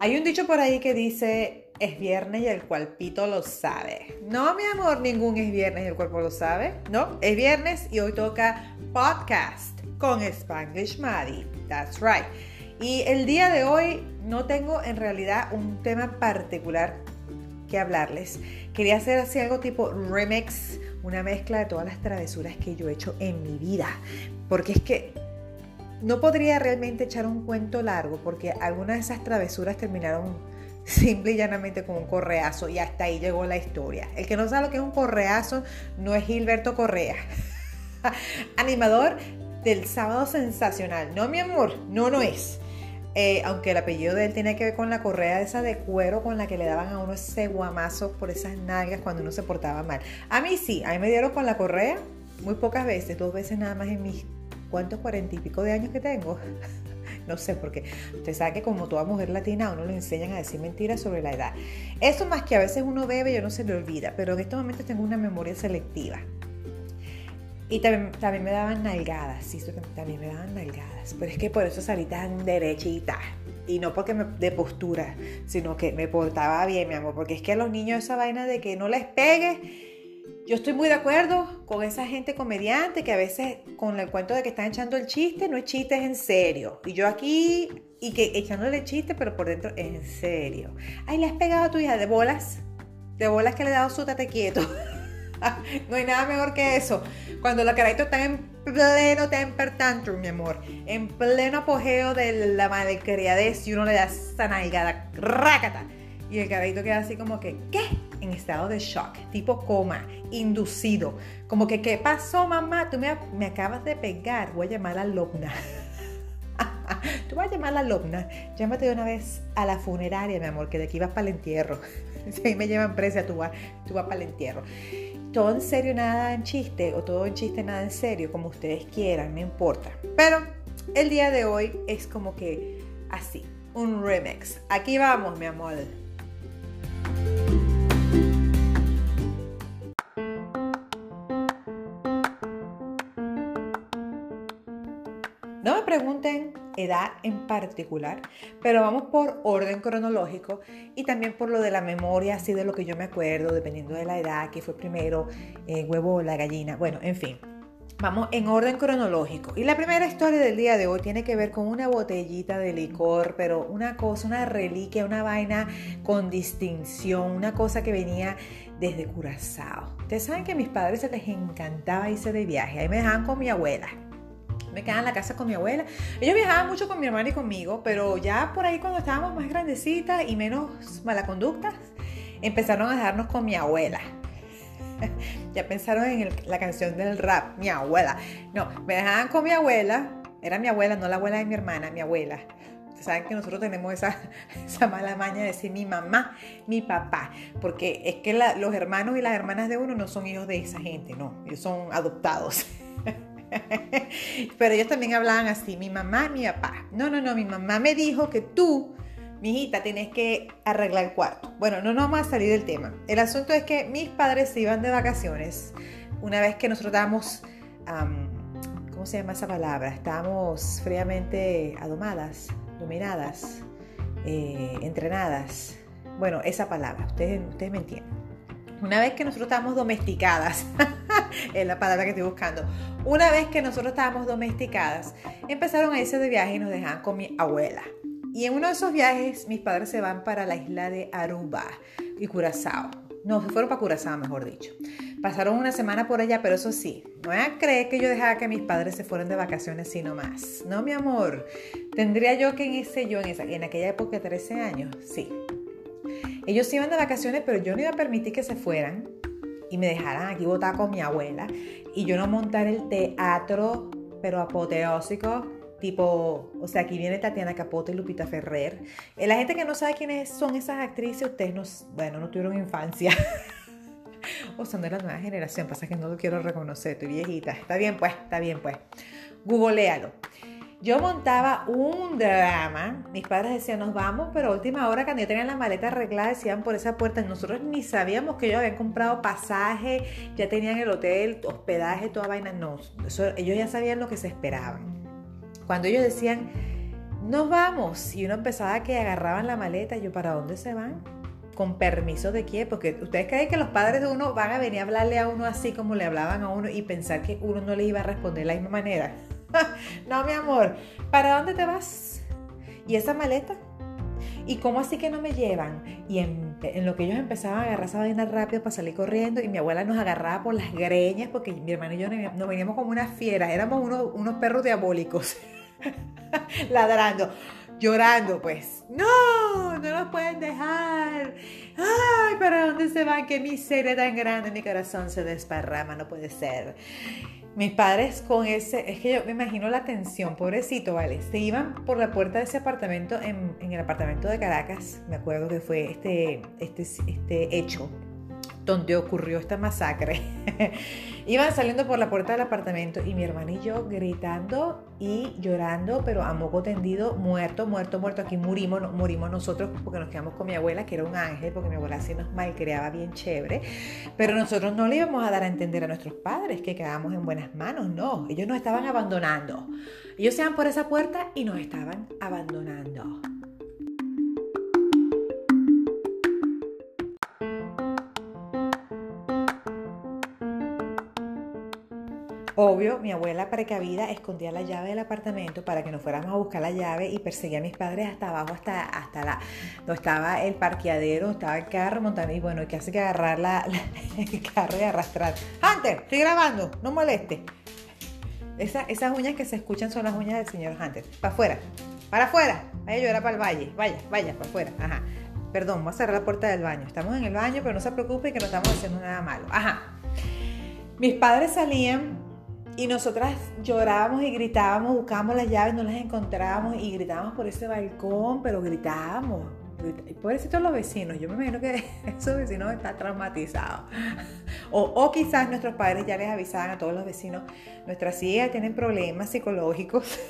Hay un dicho por ahí que dice, es viernes y el cuerpito lo sabe. No, mi amor, ningún es viernes y el cuerpo lo sabe. No, es viernes y hoy toca podcast con Spanglish Maddie. That's right. Y el día de hoy no tengo en realidad un tema particular que hablarles. Quería hacer así algo tipo remix, una mezcla de todas las travesuras que yo he hecho en mi vida. Porque es que no podría realmente echar un cuento largo porque algunas de esas travesuras terminaron simple y llanamente con un correazo y hasta ahí llegó la historia. El que no sabe lo que es un correazo no es Gilberto Correa, animador del sábado sensacional. No, mi amor, no, no es. Eh, aunque el apellido de él tiene que ver con la correa esa de cuero con la que le daban a uno ese guamazo por esas nalgas cuando uno se portaba mal. A mí sí, a mí me dieron con la correa muy pocas veces, dos veces nada más en mis ¿Cuántos cuarenta y pico de años que tengo? no sé, porque usted sabe que como toda mujer latina uno le enseñan a decir mentiras sobre la edad. Eso más que a veces uno bebe y no se le olvida, pero en estos momentos tengo una memoria selectiva. Y también, me daban nalgadas, sí, también me daban nalgadas. Pero es que por eso salí tan derechita. Y no porque me, de postura, sino que me portaba bien, mi amor. Porque es que a los niños esa vaina de que no les pegue yo estoy muy de acuerdo con esa gente comediante que a veces con el cuento de que están echando el chiste, no es chiste, es en serio. Y yo aquí, y que echándole chiste, pero por dentro es en serio. Ay, le has pegado a tu hija de bolas, de bolas que le he dado su tate quieto. no hay nada mejor que eso. Cuando la carajito está en pleno temper tantrum, mi amor, en pleno apogeo de la malcriadez y uno le da esa nalgada, rácata. Y el carajito queda así como que, ¿qué? En estado de shock, tipo coma, inducido. Como que, ¿qué pasó, mamá? Tú me, me acabas de pegar. Voy a llamar a la Lobna. Tú vas a llamar a la. Llámate de una vez a la funeraria, mi amor, que de aquí vas para el entierro. Si ahí me llevan presa, tú vas, tú vas para el entierro. Todo en serio, nada en chiste, o todo en chiste, nada en serio, como ustedes quieran, no importa. Pero el día de hoy es como que así, un remix. Aquí vamos, mi amor. Edad en particular, pero vamos por orden cronológico y también por lo de la memoria, así de lo que yo me acuerdo, dependiendo de la edad, que fue primero, el huevo o la gallina, bueno, en fin. Vamos en orden cronológico. Y la primera historia del día de hoy tiene que ver con una botellita de licor, pero una cosa, una reliquia, una vaina con distinción, una cosa que venía desde Curazao. Ustedes saben que a mis padres se les encantaba irse de viaje. Ahí me dejaban con mi abuela me quedaba en la casa con mi abuela. Ellos viajaban mucho con mi hermana y conmigo, pero ya por ahí cuando estábamos más grandecitas y menos mala conducta, empezaron a dejarnos con mi abuela. ya pensaron en la canción del rap, mi abuela. No, me dejaban con mi abuela, era mi abuela, no la abuela de mi hermana, mi abuela. Saben que nosotros tenemos esa, esa mala maña de decir mi mamá, mi papá, porque es que los hermanos y las hermanas de uno no son hijos de esa gente, no, ellos son adoptados. Pero ellos también hablaban así, mi mamá mi papá. No, no, no, mi mamá me dijo que tú, mi hijita, tienes que arreglar el cuarto. Bueno, no, no vamos a salir del tema. El asunto es que mis padres se iban de vacaciones una vez que nosotros estábamos, ¿cómo se llama esa palabra? Estábamos fríamente adomadas, dominadas, eh, entrenadas. Bueno, esa palabra, ustedes, ustedes me entienden. Una vez que nosotros estábamos domesticadas, es la palabra que estoy buscando. Una vez que nosotros estábamos domesticadas, empezaron a irse de viaje y nos dejaban con mi abuela. Y en uno de esos viajes, mis padres se van para la isla de Aruba y Curazao. No, se fueron para Curazao, mejor dicho. Pasaron una semana por allá, pero eso sí, no voy creer que yo dejara que mis padres se fueran de vacaciones sino más. No, mi amor. Tendría yo que en ese yo, en, esa, en aquella época, 13 años, sí. Ellos iban de vacaciones, pero yo no iba a permitir que se fueran y me dejaran aquí votar con mi abuela y yo no montar el teatro, pero apoteósico, tipo, o sea, aquí viene Tatiana Capote y Lupita Ferrer. Eh, la gente que no sabe quiénes son esas actrices, ustedes no, bueno, no tuvieron infancia. o son de la nueva generación, pasa que no lo quiero reconocer, estoy viejita. Está bien pues, está bien pues. Googlealo. Yo montaba un drama. Mis padres decían, nos vamos, pero última hora, cuando ya tenían la maleta arreglada, decían por esa puerta. Nosotros ni sabíamos que ellos habían comprado pasaje, ya tenían el hotel, hospedaje, toda vaina. No, ellos ya sabían lo que se esperaban. Cuando ellos decían, nos vamos. Y uno empezaba que agarraban la maleta. Yo, ¿para dónde se van? ¿Con permiso de quién? Porque ustedes creen que los padres de uno van a venir a hablarle a uno así como le hablaban a uno y pensar que uno no le iba a responder de la misma manera. no, mi amor, ¿para dónde te vas? ¿Y esa maleta? ¿Y cómo así que no me llevan? Y en, lo que ellos empezaban a agarrar esa vaina rápido para salir corriendo y mi abuela nos agarraba por las greñas porque mi hermano y yo nos veníamos como unas fieras, éramos unos, perros diabólicos, ladrando, llorando pues. No, no nos pueden dejar. Ay, ¿para dónde se van? Qué miseria tan grande, mi corazón se desparrama, no puede ser mis padres con ese, es que yo me imagino la tensión, pobrecito, ¿vale? Se iban por la puerta de ese apartamento, en, el apartamento de Caracas, me acuerdo que fue este, este, este hecho donde ocurrió esta masacre. Iban saliendo por la puerta del apartamento y mi hermana y yo gritando y llorando, pero a moco tendido, muerto, muerto, muerto. Aquí murimos, murimos nosotros porque nos quedamos con mi abuela, que era un ángel, porque mi abuela así nos malcriaba bien chévere. Pero nosotros no le íbamos a dar a entender a nuestros padres que quedábamos en buenas manos, no. Ellos nos estaban abandonando. Ellos se iban por esa puerta y nos estaban abandonando. Obvio, mi abuela precavida escondía la llave del apartamento para que nos fuéramos a buscar la llave y perseguía a mis padres hasta abajo, hasta, hasta la, donde estaba el parqueadero, estaba el carro montando y bueno, que hace que agarrar la, el carro y arrastrar. Hunter, estoy grabando, no moleste. esas uñas que se escuchan son las uñas del señor Hunter. Para afuera, para afuera. Vaya a llorar para el valle. Vaya, vaya, para afuera. Ajá. Perdón, voy a cerrar la puerta del baño. Estamos en el baño, pero no se preocupe que no estamos haciendo nada malo. Ajá. Mis padres salían y nosotras llorábamos y gritábamos, buscábamos las llaves, no las encontrábamos y gritábamos por ese balcón, pero gritábamos. Pobrecitos los vecinos, yo me imagino que esos vecinos están traumatizados. O, o, quizás nuestros padres ya les avisaban a todos los vecinos, nuestras hijas tienen problemas psicológicos.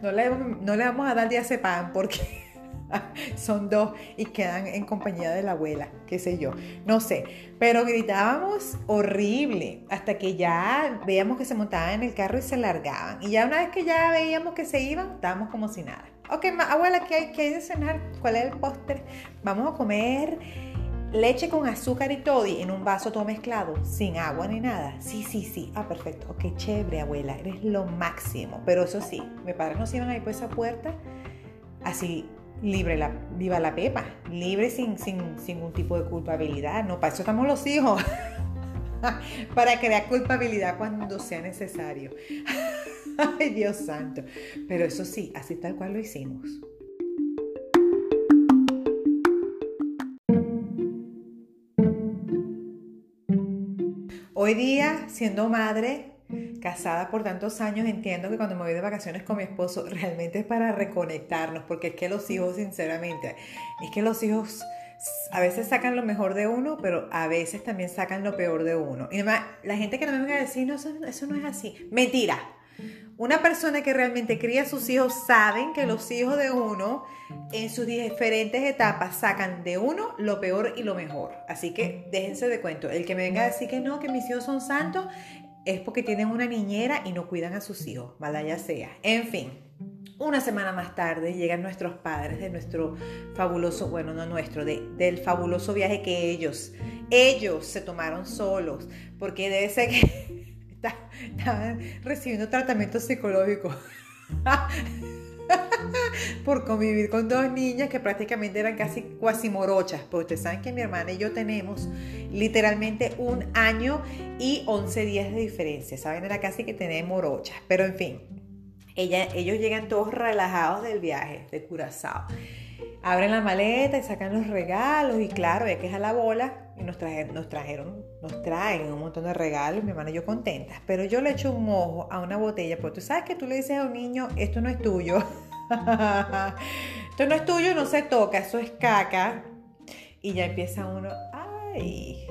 No le, no le vamos a dar diazepam porque son dos y quedan en compañía de la abuela, qué sé yo, no sé, pero gritábamos horrible hasta que ya veíamos que se montaban en el carro y se largaban y ya una vez que ya veíamos que se iban, estábamos como si nada. Ok, abuela, ¿qué hay, qué hay de cenar? ¿Cuál es el postre? Vamos a comer leche con azúcar y todo en un vaso todo mezclado, sin agua ni nada. Sí, sí, sí. Ah, perfecto. Ok, chévere, abuela. Eres lo máximo. Pero eso sí, mis padres nos iban ahí por esa puerta, así libre la, viva la pepa, libre sin, sin, sin ningún tipo de culpabilidad. No, para eso estamos los hijos. para crear culpabilidad cuando sea necesario. Ay, Dios santo. Pero eso sí, así tal cual lo hicimos. Hoy día, siendo madre, casada por tantos años, entiendo que cuando me voy de vacaciones con mi esposo realmente es para reconectarnos, porque es que los hijos, sinceramente, es que los hijos a veces sacan lo mejor de uno, pero a veces también sacan lo peor de uno. Y además, la gente que no me venga a decir, no, eso, eso no es así. Mentira. Una persona que realmente cría a sus hijos saben que los hijos de uno en sus diferentes etapas sacan de uno lo peor y lo mejor. Así que déjense de cuento. El que me venga a decir que no, que mis hijos son santos, es porque tienen una niñera y no cuidan a sus hijos, mala ya sea. En fin, una semana más tarde llegan nuestros padres de nuestro fabuloso, bueno, no nuestro, del fabuloso viaje que ellos, ellos se tomaron solos, porque debe ser que estaban recibiendo tratamiento psicológico. por convivir con dos niñas que prácticamente eran casi cuasi morochas. Porque ustedes saben que mi hermana y yo tenemos literalmente un año y 11 días de diferencia. Saben, era casi que tenemos morochas. Pero en fin, ella, ellos llegan todos relajados del viaje de Curazao. Abren la maleta y sacan los regalos y claro, ya que es a la bola y nos trajeron, nos trajeron, nos traen un montón de regalos, mi hermana y yo contentas. Pero yo le echo un ojo a una botella, porque tú sabes que tú le dices a un niño, esto no es tuyo. esto no es tuyo, no se toca, eso es caca. Y ya empieza uno, ay,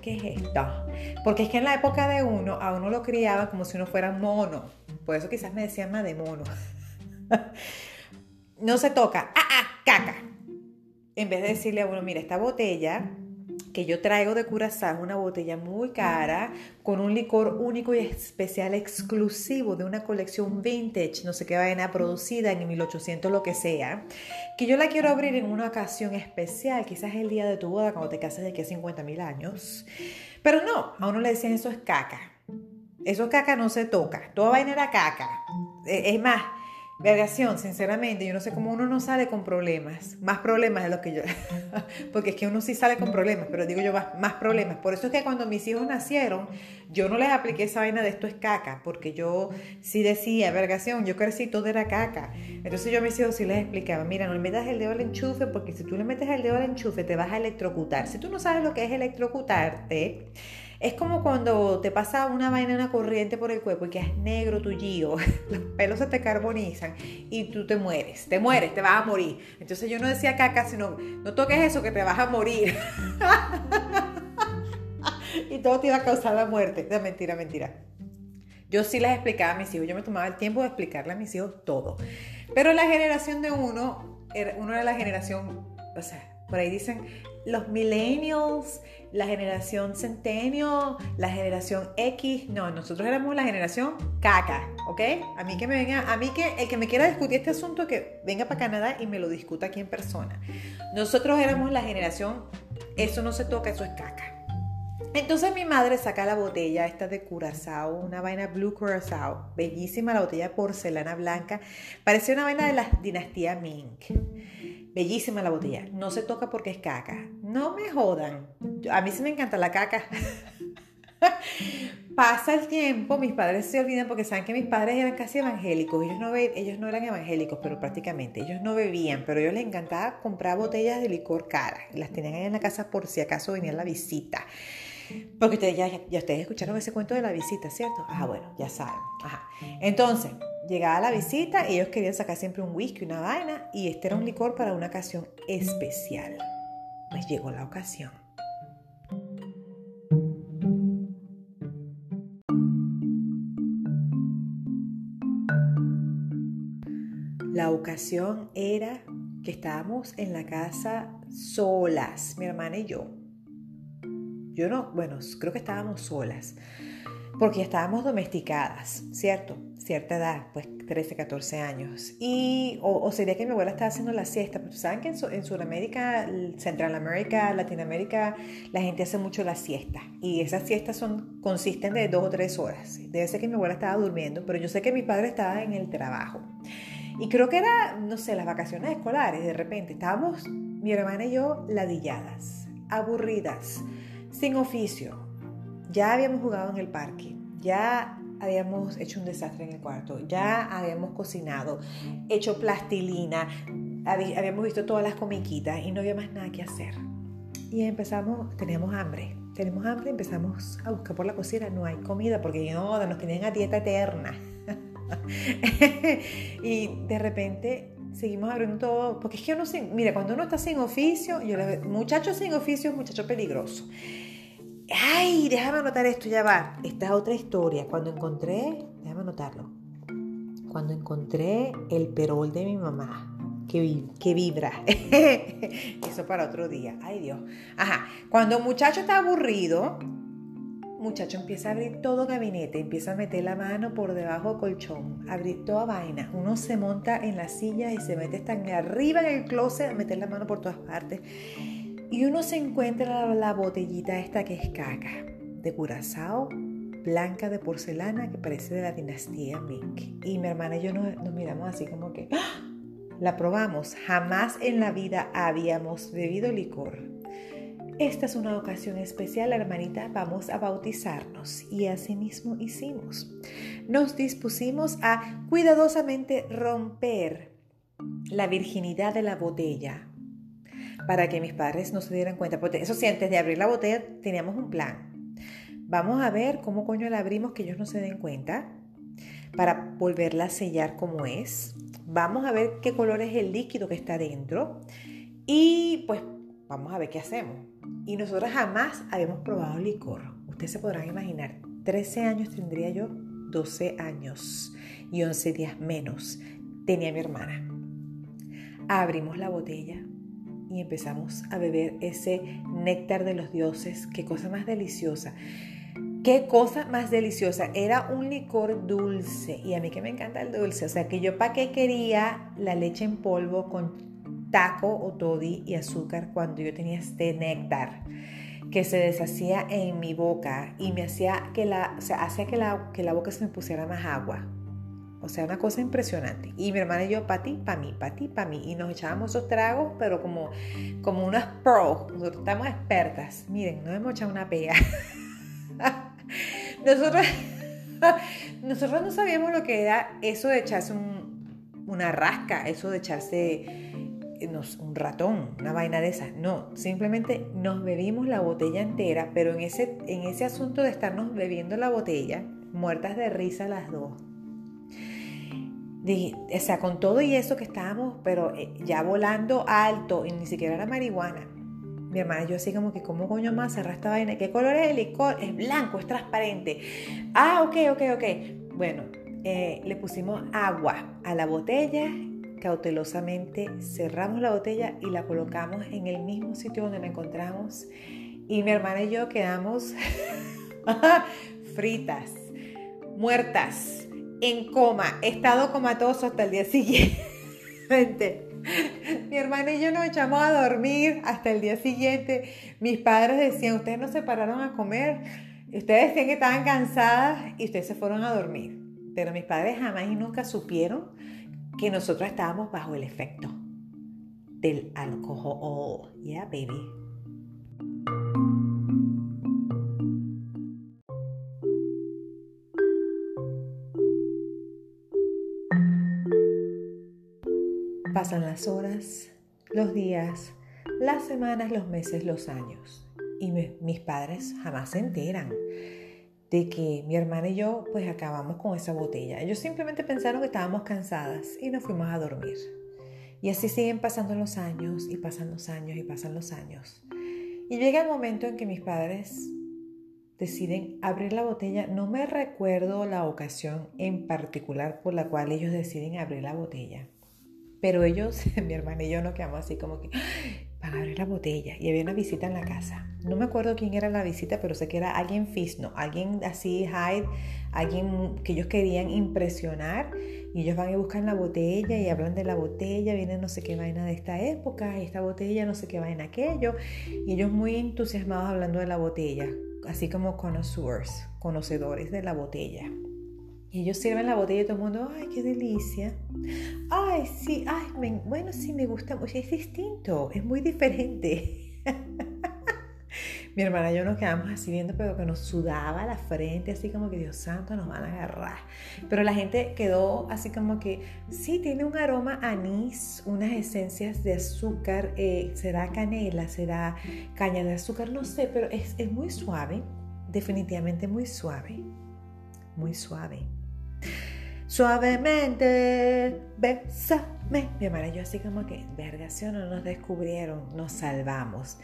¿qué es esto? Porque es que en la época de uno, a uno lo criaba como si uno fuera mono. Por eso quizás me decían más de mono. no se toca, ah, ah, caca. En vez de decirle a uno, mira, esta botella que yo traigo de Curazao, una botella muy cara, con un licor único y especial exclusivo de una colección vintage, no sé qué vaina producida en 1800, lo que sea, que yo la quiero abrir en una ocasión especial, quizás el día de tu boda, cuando te cases de aquí a 50 mil años. Pero no, a uno le decían eso es caca. Eso es caca no se toca. Toda vaina era caca. E, es más, Vergación, sinceramente, yo no sé cómo uno no sale con problemas, más problemas de los que yo, porque es que uno sí sale con problemas, pero digo yo más, problemas. Por eso es que cuando mis hijos nacieron, yo no les apliqué esa vaina de esto es caca, porque yo sí decía, vergación, yo crecí todo era caca. Entonces yo a mis hijos sí les explicaba, mira, no le metas el dedo al enchufe, porque si tú le metes el dedo al enchufe te vas a electrocutar. Si tú no sabes lo que es electrocutarte, es como cuando te pasa una vaina, una corriente por el cuerpo y que es negro tu gio, los pelos se te carbonizan y tú te mueres, te mueres, te vas a morir. Entonces yo no decía caca, sino no toques eso que te vas a morir. y todo te iba a causar la muerte. Mentira, mentira. Yo sí les explicaba a mis hijos, yo me tomaba el tiempo de explicarle a mis hijos todo. Pero la generación de uno, uno era la generación, o sea, por ahí dicen los millennials, la generación centennial, la generación X. No, nosotros éramos la generación caca, ¿ok? A mí que me venga, a mí que el que me quiera discutir este asunto, que venga para Canadá y me lo discuta aquí en persona. Nosotros éramos la generación, eso no se toca, eso es caca. Entonces mi madre saca la botella esta de Curazao, una vaina Blue Curazao, bellísima la botella de porcelana blanca, parecía una vaina de la dinastía Ming. Bellísima la botella. No se toca porque es caca. No me jodan. A mí sí me encanta la caca. Pasa el tiempo, mis padres se olvidan porque saben que mis padres eran casi evangélicos. Ellos no, ellos no eran evangélicos, pero prácticamente ellos no bebían, pero a ellos les encantaba comprar botellas de licor cara. Las tenían ahí en la casa por si acaso venía la visita. Porque ustedes ya, ya, ustedes escucharon ese cuento de la visita, ¿cierto? Ah, bueno, ya saben. Ajá. Entonces, llegaba la visita ellos querían sacar siempre un whisky, una vaina, y este era un licor para una ocasión especial. Pues llegó la ocasión. La ocasión era que estábamos en la casa solas, mi hermana y yo. Yo no, bueno, creo que estábamos solas, porque estábamos domesticadas, ¿cierto? Cierta edad, pues 13, 14 años. Y, o, sería que mi abuela estaba haciendo la siesta, pero saben que en, Sudamérica, Centralamérica, Latinoamérica, la gente hace mucho la siesta. Y esas siestas son, consisten de dos o tres horas. Debe ser que mi abuela estaba durmiendo, pero yo sé que mi padre estaba en el trabajo. Y creo que era, no sé, las vacaciones escolares. De repente estábamos, mi hermana y yo, ladilladas, aburridas sin oficio. Ya habíamos jugado en el parque, ya habíamos hecho un desastre en el cuarto, ya habíamos cocinado, hecho plastilina, habíamos visto todas las comiquitas y no había más nada que hacer. Y empezamos, teníamos hambre, tenemos hambre, empezamos a buscar por la cocina, no hay comida porque no, nos tenían a dieta eterna. y de repente seguimos abriendo todo, porque es que uno sin, mira, cuando uno está sin oficio, yo le muchacho sin oficio es muchacho peligroso. Ay, déjame anotar esto, ya va. Esta es otra historia. Cuando encontré, déjame anotarlo. Cuando encontré el perol de mi mamá, que, que vibra. Eso para otro día. Ay, Dios. Ajá. Cuando un muchacho está aburrido, muchacho empieza a abrir todo gabinete, empieza a meter la mano por debajo del colchón, abrir toda vaina. Uno se monta en la silla y se mete hasta arriba en el closet a meter la mano por todas partes. Y uno se encuentra la botellita esta que es caca, de curazao, blanca de porcelana que parece de la dinastía Ming. Y mi hermana y yo nos, miramos así como que, ¡Ah! la probamos. Jamás en la vida habíamos bebido licor. Esta es una ocasión especial, hermanita, vamos a bautizarnos. Y así mismo hicimos. Nos dispusimos a cuidadosamente romper la virginidad de la botella para que mis padres no se dieran cuenta. Porque eso sí, antes de abrir la botella teníamos un plan. Vamos a ver cómo coño la abrimos que ellos no se den cuenta para volverla a sellar como es. Vamos a ver qué color es el líquido que está dentro y pues vamos a ver qué hacemos. Y nosotros jamás habíamos probado licor. Ustedes se podrán imaginar, 13 años tendría yo, 12 años y 11 días menos tenía mi hermana. Abrimos la botella y empezamos a beber ese néctar de los dioses. Qué cosa más deliciosa. Qué cosa más deliciosa. Era un licor dulce y a mí que me encanta el dulce. O sea que yo para qué quería la leche en polvo con taco o toddy y azúcar cuando yo tenía este néctar que se deshacía en mi boca y me hacía que la, o hacía que la, que la boca se me pusiera más agua. O sea, una cosa impresionante. Y mi hermana y yo, para ti, para mí, para ti, para mí. Y nos echábamos esos tragos, pero como, como unas pros. Nosotros estamos expertas. Miren, nos hemos echado una pega. nosotros, nosotros no sabíamos lo que era eso de echarse una rasca, eso de echarse un ratón, una vaina de esas. No, simplemente nos bebimos la botella entera, pero en ese, en ese asunto de estarnos bebiendo la botella, muertas de risa las dos. O sea, con todo y eso que estábamos, pero eh, ya volando alto y ni siquiera era marihuana. Mi hermana yo así como que, ¿cómo coño más cerrar esta vaina? ¿Qué color es el licor? Es blanco, es transparente. Ah, ok, ok, ok. Bueno, eh, le pusimos agua a la botella cautelosamente cerramos la botella y la colocamos en el mismo sitio donde la encontramos. Y mi hermana y yo quedamos fritas, muertas, en coma, estado comatoso hasta el día siguiente. Mi hermana y yo nos echamos a dormir hasta el día siguiente. Mis padres decían, ustedes no se pararon a comer. Ustedes decían que estaban cansadas y ustedes se fueron a dormir. Pero mis padres jamás y nunca supieron que nosotros estábamos bajo el efecto del alcohol. Yeah, baby. Las horas, los días, las semanas, los meses, los años. Y mis padres jamás se enteran de que mi hermana y yo pues acabamos con esa botella. Ellos simplemente pensaron que estábamos cansadas y nos fuimos a dormir. Y así siguen pasando los años y pasan los años y pasan los años. Y llega el momento en que mis padres deciden abrir la botella. No me recuerdo la ocasión en particular por la cual ellos deciden abrir la botella. Pero ellos, mi hermana y yo, nos quedamos así como que, para abrir la botella y había una visita en la casa. No me acuerdo quién era la visita, pero sé que era alguien fisno, alguien así high, alguien que ellos querían impresionar y ellos van y buscan la botella y hablan de la botella, viene no sé qué vaina de esta época y esta botella no sé qué vaina aquello y ellos muy entusiasmados hablando de la botella, así como connoisseurs, conocedores de la botella. Ellos sirven la botella y todo el mundo, ay, qué delicia. Ay, sí, ay, bueno, sí, me gusta Es distinto, es muy diferente. Mi hermana y yo nos quedamos así viendo, pero que nos sudaba la frente, así como que Dios santo, nos van a agarrar. Pero la gente quedó así como que, sí, tiene un aroma anís, unas esencias de azúcar, eh, será canela, será caña de azúcar, no sé, pero es, es muy suave, definitivamente muy suave, muy suave. Suavemente, bésame. Mi hermana y yo así como que, verga, o no nos descubrieron, nos salvamos.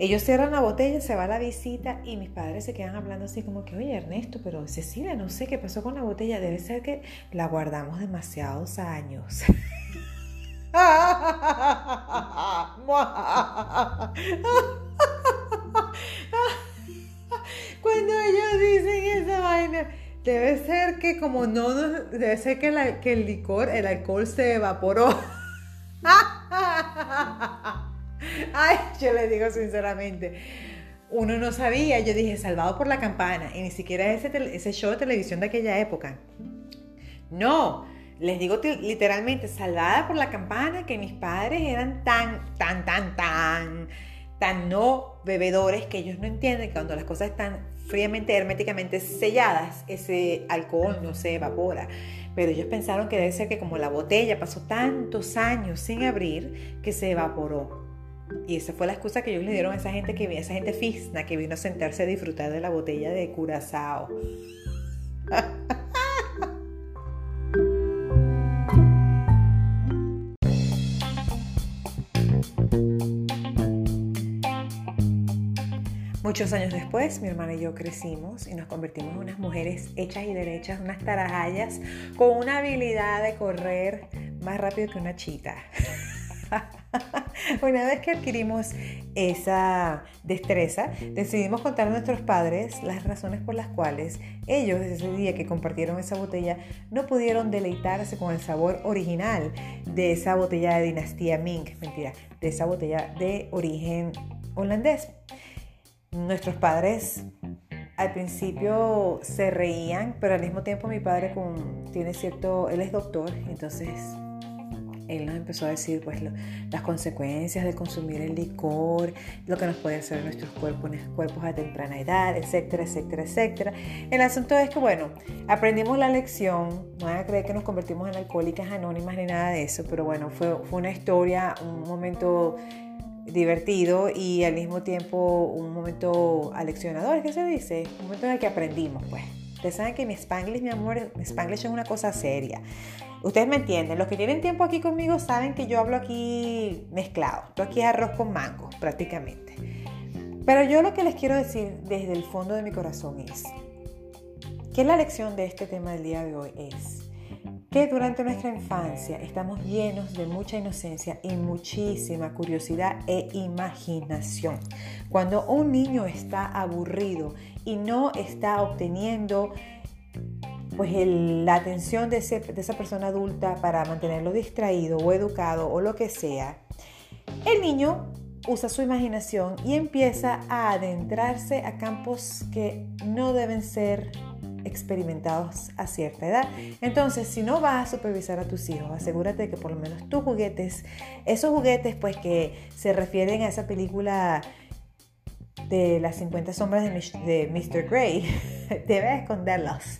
Ellos cierran la botella, se va la visita y mis padres se quedan hablando así como que, oye Ernesto, pero Cecilia, no sé qué pasó con la botella, debe ser que la guardamos demasiados años. Cuando ellos dicen esa vaina, Debe ser que como no, debe ser que, que el licor, el alcohol se evaporó. Ay, yo le digo sinceramente, uno no sabía, yo dije, salvado por la campana, y ni siquiera ese, ese show de televisión de aquella época. No, les digo literalmente, salvada por la campana, que mis padres eran tan, tan, tan, tan, tan no bebedores que ellos no entienden que cuando las cosas están fríamente, herméticamente selladas, ese alcohol no se evapora. Pero ellos pensaron que debe ser que como la botella pasó tantos años sin abrir, que se evaporó. Y esa fue la excusa que ellos le dieron a esa gente que a esa gente fisna que vino a sentarse a disfrutar de la botella de curazao. Muchos años después, mi hermana y yo crecimos y nos convertimos en unas mujeres hechas y derechas, unas tarajallas con una habilidad de correr más rápido que una chita. Una vez que adquirimos esa destreza, decidimos contar a nuestros padres las razones por las cuales ellos, ese día que compartieron esa botella, no pudieron deleitarse con el sabor original de esa botella de dinastía Ming, mentira, de esa botella de origen holandés. Nuestros padres al principio se reían, pero al mismo tiempo mi padre tiene cierto, él es doctor, entonces él nos empezó a decir pues las consecuencias de consumir el licor, lo que nos puede hacer nuestros cuerpos, cuerpos a temprana edad, etcétera, etcétera, etcétera. El asunto es que bueno, aprendimos la lección, no van a creer que nos convertimos en alcohólicas anónimas ni nada de eso, pero bueno, fue, fue una historia, un momento divertido y al mismo tiempo un momento aleccionador, ¿qué se dice? Un momento en el que aprendimos, pues. Ustedes saben que mi Spanglish, mi amor, mi Spanglish es una cosa seria. Ustedes me entienden, los que tienen tiempo aquí conmigo saben que yo hablo aquí mezclado. Esto aquí es arroz con mango, prácticamente. Pero yo lo que les quiero decir desde el fondo de mi corazón es que la lección de este tema del día de hoy es que durante nuestra infancia estamos llenos de mucha inocencia y muchísima curiosidad e imaginación. Cuando un niño está aburrido y no está obteniendo pues la atención de, de esa persona adulta para mantenerlo distraído o educado o lo que sea, el niño usa su imaginación y empieza a adentrarse a campos que no deben ser experimentados a cierta edad. Entonces, si no vas a supervisar a tus hijos, asegúrate de que por lo menos tus juguetes, esos juguetes pues que se refieren a esa película de las 50 sombras de, Mr. Grey, debes esconderlos,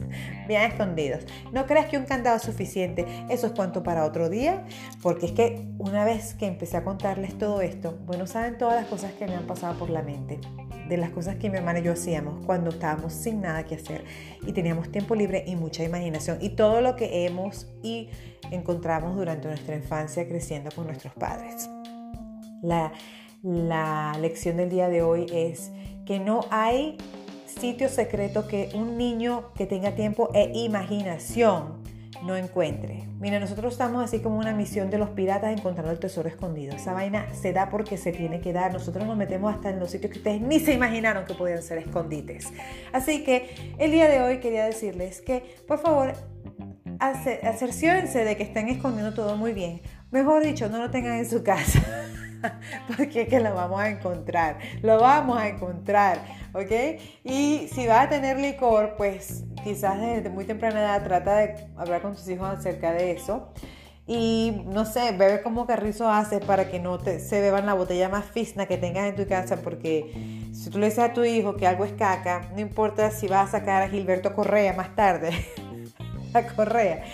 bien escondidos. No creas que un candado es suficiente, eso es cuanto para otro día, porque es que una vez que empecé a contarles todo esto, bueno, saben todas las cosas que me han pasado por la mente, de las cosas que mi hermana y yo hacíamos cuando estábamos sin nada que hacer y teníamos tiempo libre y mucha imaginación y todo lo que hemos y encontramos durante nuestra infancia creciendo con nuestros padres. La la lección del día de hoy es que no hay sitio secreto que un niño que tenga tiempo e imaginación no encuentre. Mira, nosotros estamos así como una misión de los piratas encontrando el tesoro escondido. Esa vaina se da porque se tiene que dar. Nosotros nos metemos hasta en los sitios que ustedes ni se imaginaron que podían ser escondites. Así que el día de hoy quería decirles que, por favor, acerciórense de que estén escondiendo todo muy bien. Mejor dicho, no lo tengan en su casa. porque es que lo vamos a encontrar, lo vamos a encontrar, ¿ok? Y si vas a tener licor, pues quizás desde muy temprana edad trata de hablar con tus hijos acerca de eso. Y no sé, bebe como Carrizo hace para que no se beban la botella más fisna que tengas en tu casa, porque si tú le dices a tu hijo que algo es caca, no importa si vas a sacar a Gilberto Correa más tarde, a Correa,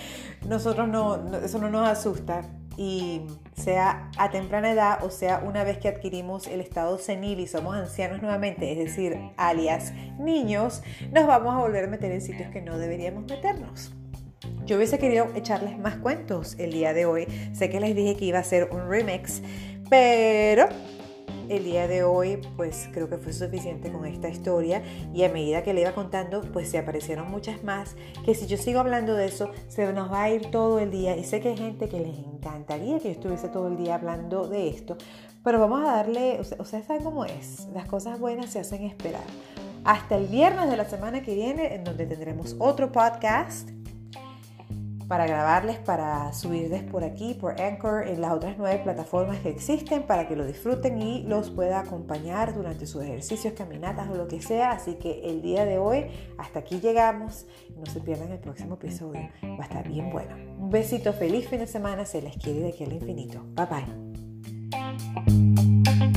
nosotros no, eso no nos asusta y sea a temprana edad o sea una vez que adquirimos el estado senil y somos ancianos nuevamente, es decir, alias niños, nos vamos a volver a meter en sitios que no deberíamos meternos. Yo hubiese querido echarles más cuentos el día de hoy. Sé que les dije que iba a ser un remix, pero el día de hoy pues creo que fue suficiente con esta historia y a medida que le iba contando pues se aparecieron muchas más que si yo sigo hablando de eso se nos va a ir todo el día y sé que hay gente que les encantaría que yo estuviese todo el día hablando de esto pero vamos a darle, sea, ¿saben cómo es? Las cosas buenas se hacen esperar. Hasta el viernes de la semana que viene en donde tendremos otro podcast para grabarles, para subirles por aquí, por Anchor, en las otras nueve plataformas que existen, para que lo disfruten y los pueda acompañar durante sus ejercicios, caminatas o lo que sea. Así que el día de hoy, hasta aquí llegamos. No se pierdan el próximo episodio, va a estar bien bueno. Un besito, feliz fin de semana, se les quiere de aquí al infinito. Bye bye.